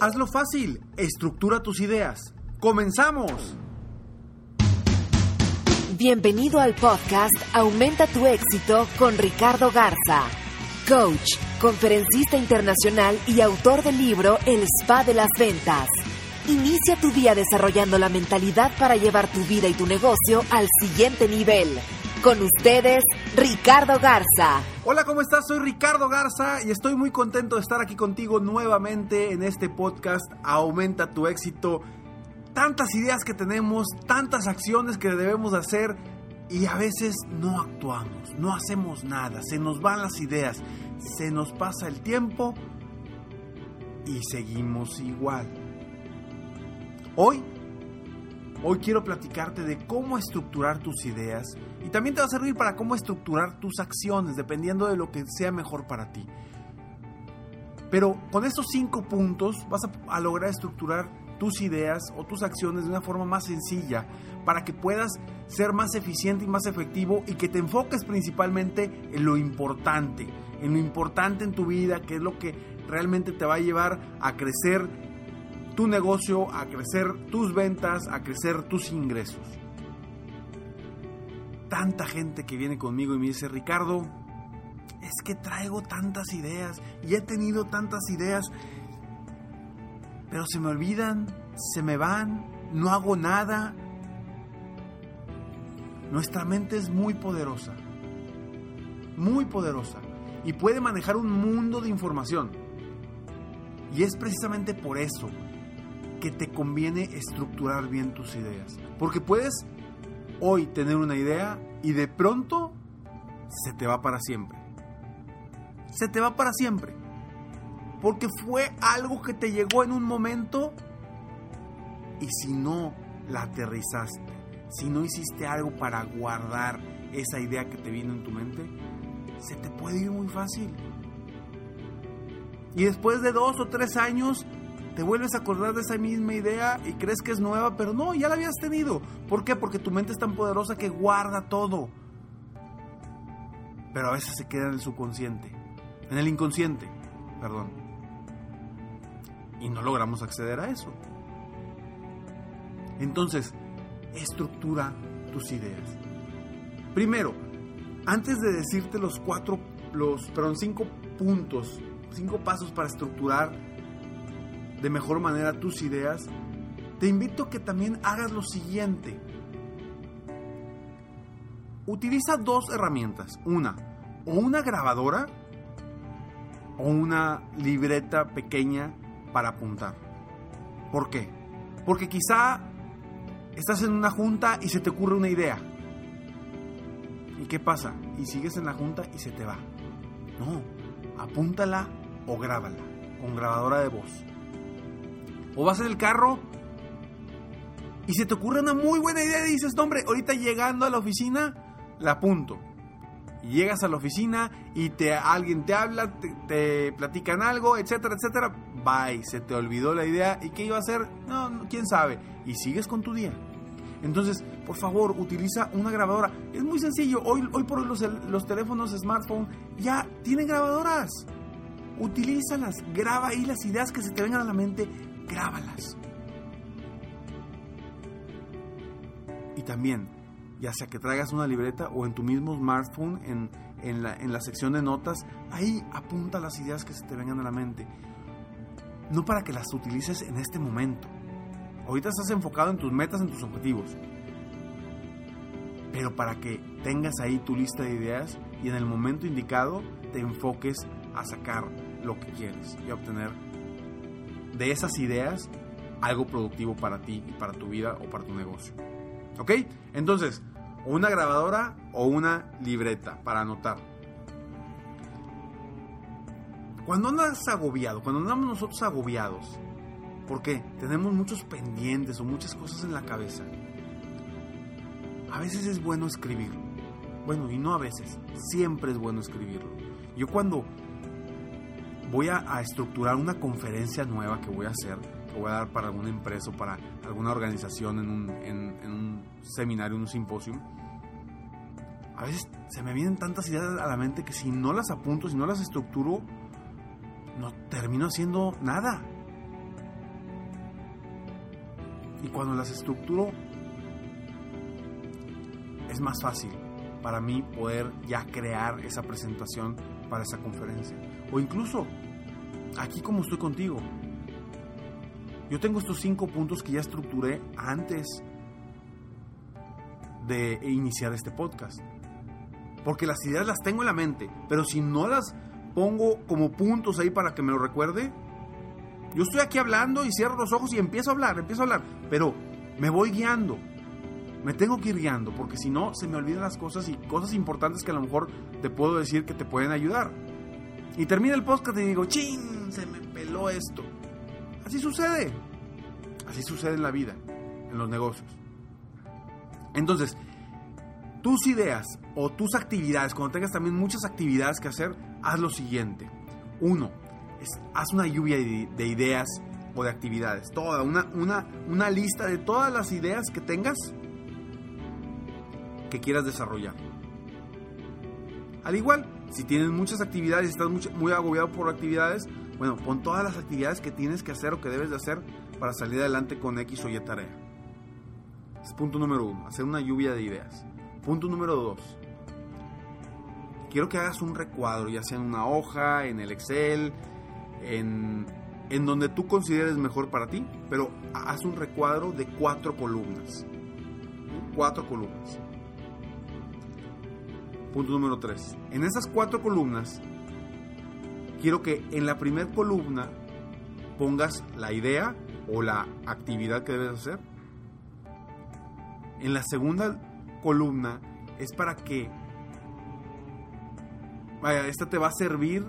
Hazlo fácil, estructura tus ideas. ¡Comenzamos! Bienvenido al podcast Aumenta tu éxito con Ricardo Garza, coach, conferencista internacional y autor del libro El Spa de las Ventas. Inicia tu día desarrollando la mentalidad para llevar tu vida y tu negocio al siguiente nivel. Con ustedes, Ricardo Garza. Hola, ¿cómo estás? Soy Ricardo Garza y estoy muy contento de estar aquí contigo nuevamente en este podcast Aumenta tu éxito. Tantas ideas que tenemos, tantas acciones que debemos hacer y a veces no actuamos, no hacemos nada, se nos van las ideas, se nos pasa el tiempo y seguimos igual. Hoy, hoy quiero platicarte de cómo estructurar tus ideas y también te va a servir para cómo estructurar tus acciones, dependiendo de lo que sea mejor para ti. Pero con estos cinco puntos vas a, a lograr estructurar tus ideas o tus acciones de una forma más sencilla para que puedas ser más eficiente y más efectivo y que te enfoques principalmente en lo importante, en lo importante en tu vida, que es lo que realmente te va a llevar a crecer tu negocio, a crecer tus ventas, a crecer tus ingresos. Tanta gente que viene conmigo y me dice, Ricardo, es que traigo tantas ideas y he tenido tantas ideas pero se me olvidan, se me van, no hago nada. Nuestra mente es muy poderosa, muy poderosa, y puede manejar un mundo de información. Y es precisamente por eso que te conviene estructurar bien tus ideas. Porque puedes hoy tener una idea y de pronto se te va para siempre. Se te va para siempre porque fue algo que te llegó en un momento y si no la aterrizaste, si no hiciste algo para guardar esa idea que te vino en tu mente, se te puede ir muy fácil. Y después de dos o tres años, te vuelves a acordar de esa misma idea y crees que es nueva, pero no, ya la habías tenido. ¿Por qué? Porque tu mente es tan poderosa que guarda todo. Pero a veces se queda en el subconsciente, en el inconsciente, perdón y no logramos acceder a eso. Entonces, estructura tus ideas. Primero, antes de decirte los cuatro, los, perdón, cinco puntos, cinco pasos para estructurar de mejor manera tus ideas, te invito a que también hagas lo siguiente. Utiliza dos herramientas. Una, o una grabadora o una libreta pequeña para apuntar. ¿Por qué? Porque quizá estás en una junta y se te ocurre una idea. ¿Y qué pasa? Y sigues en la junta y se te va. No, apúntala o grábala con grabadora de voz. O vas en el carro y se te ocurre una muy buena idea y dices, hombre, ahorita llegando a la oficina, la apunto. Y llegas a la oficina y te, alguien te habla, te, platican algo, etcétera, etcétera bye, se te olvidó la idea y qué iba a hacer, no, quién sabe, y sigues con tu día. Entonces, por favor, utiliza una grabadora. Es muy sencillo, hoy, hoy por hoy los, los teléfonos smartphone ya tienen grabadoras. Utilízalas, graba ahí las ideas que se te vengan a la mente, grábalas. Y también, ya sea que traigas una libreta o en tu mismo smartphone, en, en, la, en la sección de notas, ahí apunta las ideas que se te vengan a la mente no para que las utilices en este momento. Ahorita estás enfocado en tus metas, en tus objetivos. Pero para que tengas ahí tu lista de ideas y en el momento indicado te enfoques a sacar lo que quieres y a obtener de esas ideas algo productivo para ti y para tu vida o para tu negocio. ¿Ok? Entonces, una grabadora o una libreta para anotar. Cuando andas agobiado, cuando andamos nosotros agobiados, porque tenemos muchos pendientes o muchas cosas en la cabeza, a veces es bueno escribirlo. Bueno, y no a veces, siempre es bueno escribirlo. Yo cuando voy a, estructurar una conferencia nueva que voy a hacer, que voy a dar para alguna empresa o para alguna organización en un, en un seminario, en un simposio, a veces se me vienen tantas ideas a la mente que si no las apunto, si no las estructuro, no termino haciendo nada. Y cuando las estructuro, es más fácil para mí poder ya crear esa presentación para esa conferencia. O incluso, aquí como estoy contigo, yo tengo estos cinco puntos que ya estructuré antes de iniciar este podcast. Porque las ideas las tengo en la mente, pero si no las pongo como puntos ahí para que me lo recuerde, yo estoy aquí hablando y cierro los ojos y empiezo a hablar, empiezo a hablar, pero me voy guiando. Me tengo que ir guiando, porque si no, se me olvidan las cosas y cosas importantes que a lo mejor te puedo decir que te pueden ayudar. Y termina el podcast y digo, ¡chin! Se me peló esto. Así sucede. Así sucede en la vida, en los negocios. Entonces, tus ideas o tus actividades, cuando tengas también muchas actividades que hacer, haz lo siguiente. Uno, haz una lluvia de, ideas o de actividades. Toda, una, una, una lista de todas las ideas que tengas que quieras desarrollar. Al igual, si tienes muchas actividades y estás muy, agobiado por actividades, bueno, pon todas las actividades que tienes que hacer o que debes de hacer para salir adelante con X o Y tarea. Es punto número uno, hacer una lluvia de ideas. Punto número dos, quiero que hagas un recuadro, ya sea en una hoja, en el Excel, en donde tú consideres mejor para ti, pero haz un recuadro de cuatro columnas. Cuatro columnas. Punto número tres. En esas cuatro columnas, quiero que en la primera columna pongas la idea o la actividad que debes hacer. En la segunda columna es para que, vaya, esta te va a servir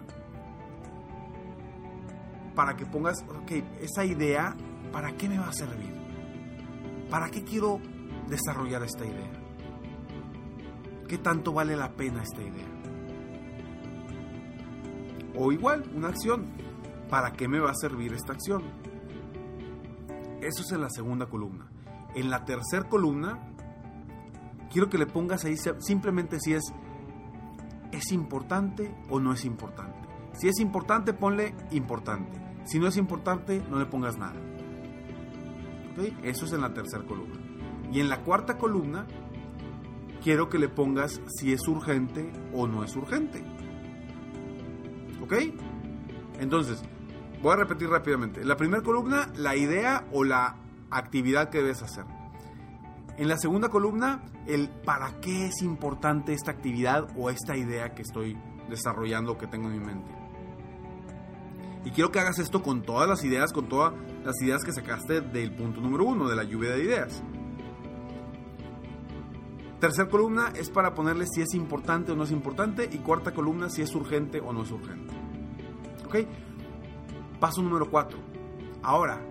para que pongas, ok, esa idea, ¿para qué me va a servir? ¿Para qué quiero desarrollar esta idea? ¿Qué tanto vale la pena esta idea? O igual, una acción. ¿Para qué me va a servir esta acción? Eso es en la segunda columna. En la tercera columna quiero que le pongas ahí simplemente si es, es importante o no es importante. Si es importante, ponle importante. Si no es importante, no le pongas nada. Eso es en la tercera columna. Y en la cuarta columna, quiero que le pongas si es urgente o no es urgente. ¿Ok? Entonces, voy a repetir rápidamente. En la primera columna, la idea o la actividad que debes hacer. En la segunda columna, el para qué es importante esta actividad o esta idea que estoy desarrollando, que tengo en mi mente. Y quiero que hagas esto con todas las ideas, con todas las ideas que sacaste del punto número uno, de la lluvia de ideas. Tercer columna es para ponerle si es importante o no es importante. Y cuarta columna si es urgente o no es urgente. ¿Ok? Paso número cuatro. Ahora,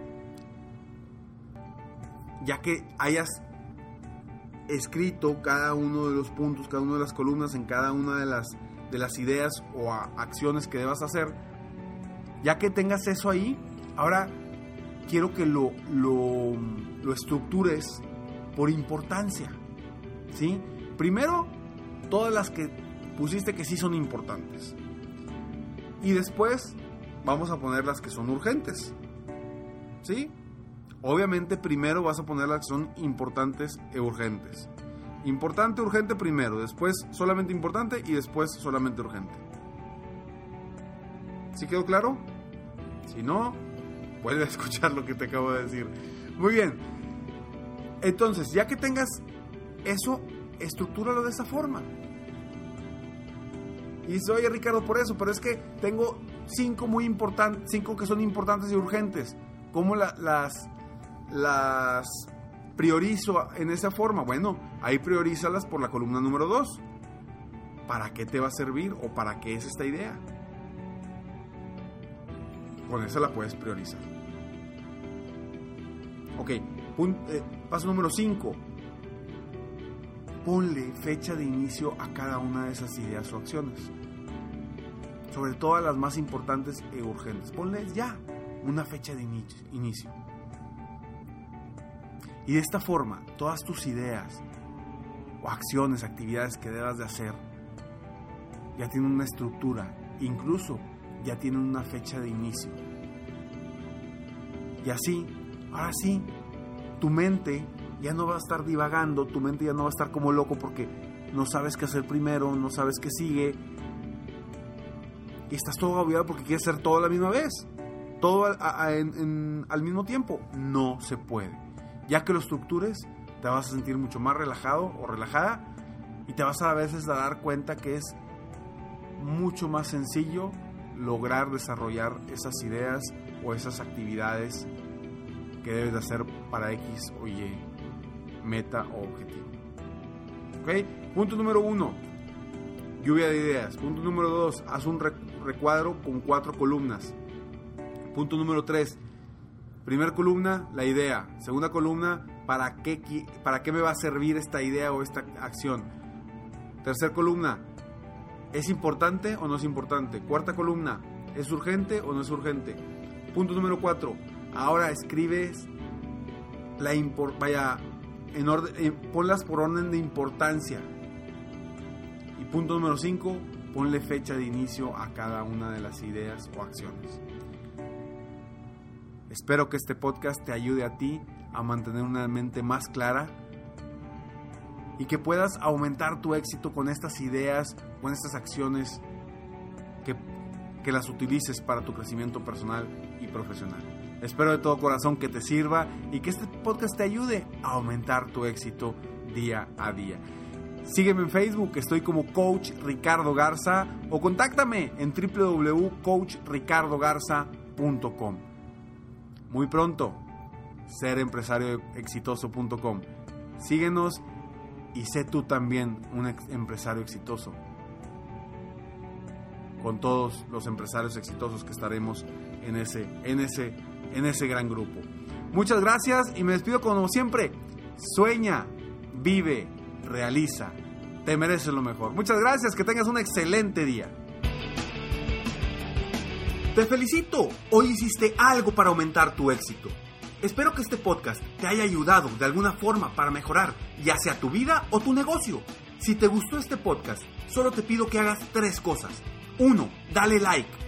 ya que hayas escrito cada uno de los puntos, cada una de las columnas en cada una de las, de las ideas o acciones que debas hacer. Ya que tengas eso ahí, ahora quiero que lo, lo estructures por importancia. ¿Sí? Primero, todas las que pusiste que sí son importantes. Y después vamos a poner las que son urgentes. ¿Sí? Obviamente primero vas a poner las que son importantes e urgentes. Importante, urgente primero, después solamente importante y después solamente urgente. ¿Sí quedó claro? Si no, Vuelve a escuchar lo que te acabo de decir. Muy bien. Entonces, ya que tengas eso, estructúralo de esa forma. Y soy Ricardo por eso, pero es que tengo cinco muy importantes, cinco que son importantes y urgentes. ¿Cómo las, las priorizo en esa forma? Bueno, ahí priorízalas por la columna número dos. ¿Para qué te va a servir o para qué es esta idea? Con esa la puedes priorizar. Ok, eh, paso número 5. Ponle fecha de inicio a cada una de esas ideas o acciones. Sobre todo a las más importantes e urgentes. Ponle ya una fecha de inicio. Y de esta forma, todas tus ideas o acciones, actividades que debas de hacer, ya tienen una estructura. Incluso ya tienen una fecha de inicio. Y así, ahora sí, tu mente ya no va a estar divagando, tu mente ya no va a estar como loco porque no sabes qué hacer primero, no sabes qué sigue. Y estás todo agobiado porque quieres hacer todo a la misma vez. Todo al mismo tiempo. No se puede. Ya que lo estructures, te vas a sentir mucho más relajado o relajada y te vas a, a veces a dar cuenta que es mucho más sencillo lograr desarrollar esas ideas o esas actividades que debes de hacer para X o Y meta o objetivo. ¿Ok? Punto número uno, lluvia de ideas. Punto número dos, haz un recuadro con cuatro columnas. Punto número tres, primera columna, la idea. Segunda columna, ¿para qué, ¿para qué me va a servir esta idea o esta acción? Tercera columna, ¿Es importante o no es importante? Cuarta columna, ¿es urgente o no es urgente? Punto número cuatro, ahora escribes la vaya en orden, eh, ponlas por orden de importancia. Y punto número cinco, ponle fecha de inicio a cada una de las ideas o acciones. Espero que este podcast te ayude a ti a mantener una mente más clara y que puedas aumentar tu éxito con estas ideas, con estas acciones, que, que las utilices para tu crecimiento personal y profesional. Espero de todo corazón que te sirva y que este podcast te ayude a aumentar tu éxito día a día. Sígueme en Facebook, estoy como Coach Ricardo Garza o contáctame en www.coachricardogarza.com. Muy pronto, serempresarioexitoso.com. Síguenos y sé tú también un empresario exitoso. Con todos los empresarios exitosos que estaremos en ese, en ese, en ese gran grupo. Muchas gracias y me despido como siempre. Sueña, vive, realiza. Te mereces lo mejor. Muchas gracias, que tengas un excelente día. Te felicito, hoy hiciste algo para aumentar tu éxito. Espero que este podcast te haya ayudado de alguna forma para mejorar ya sea tu vida o tu negocio. Si te gustó este podcast, solo te pido que hagas tres cosas. 1. Dale like.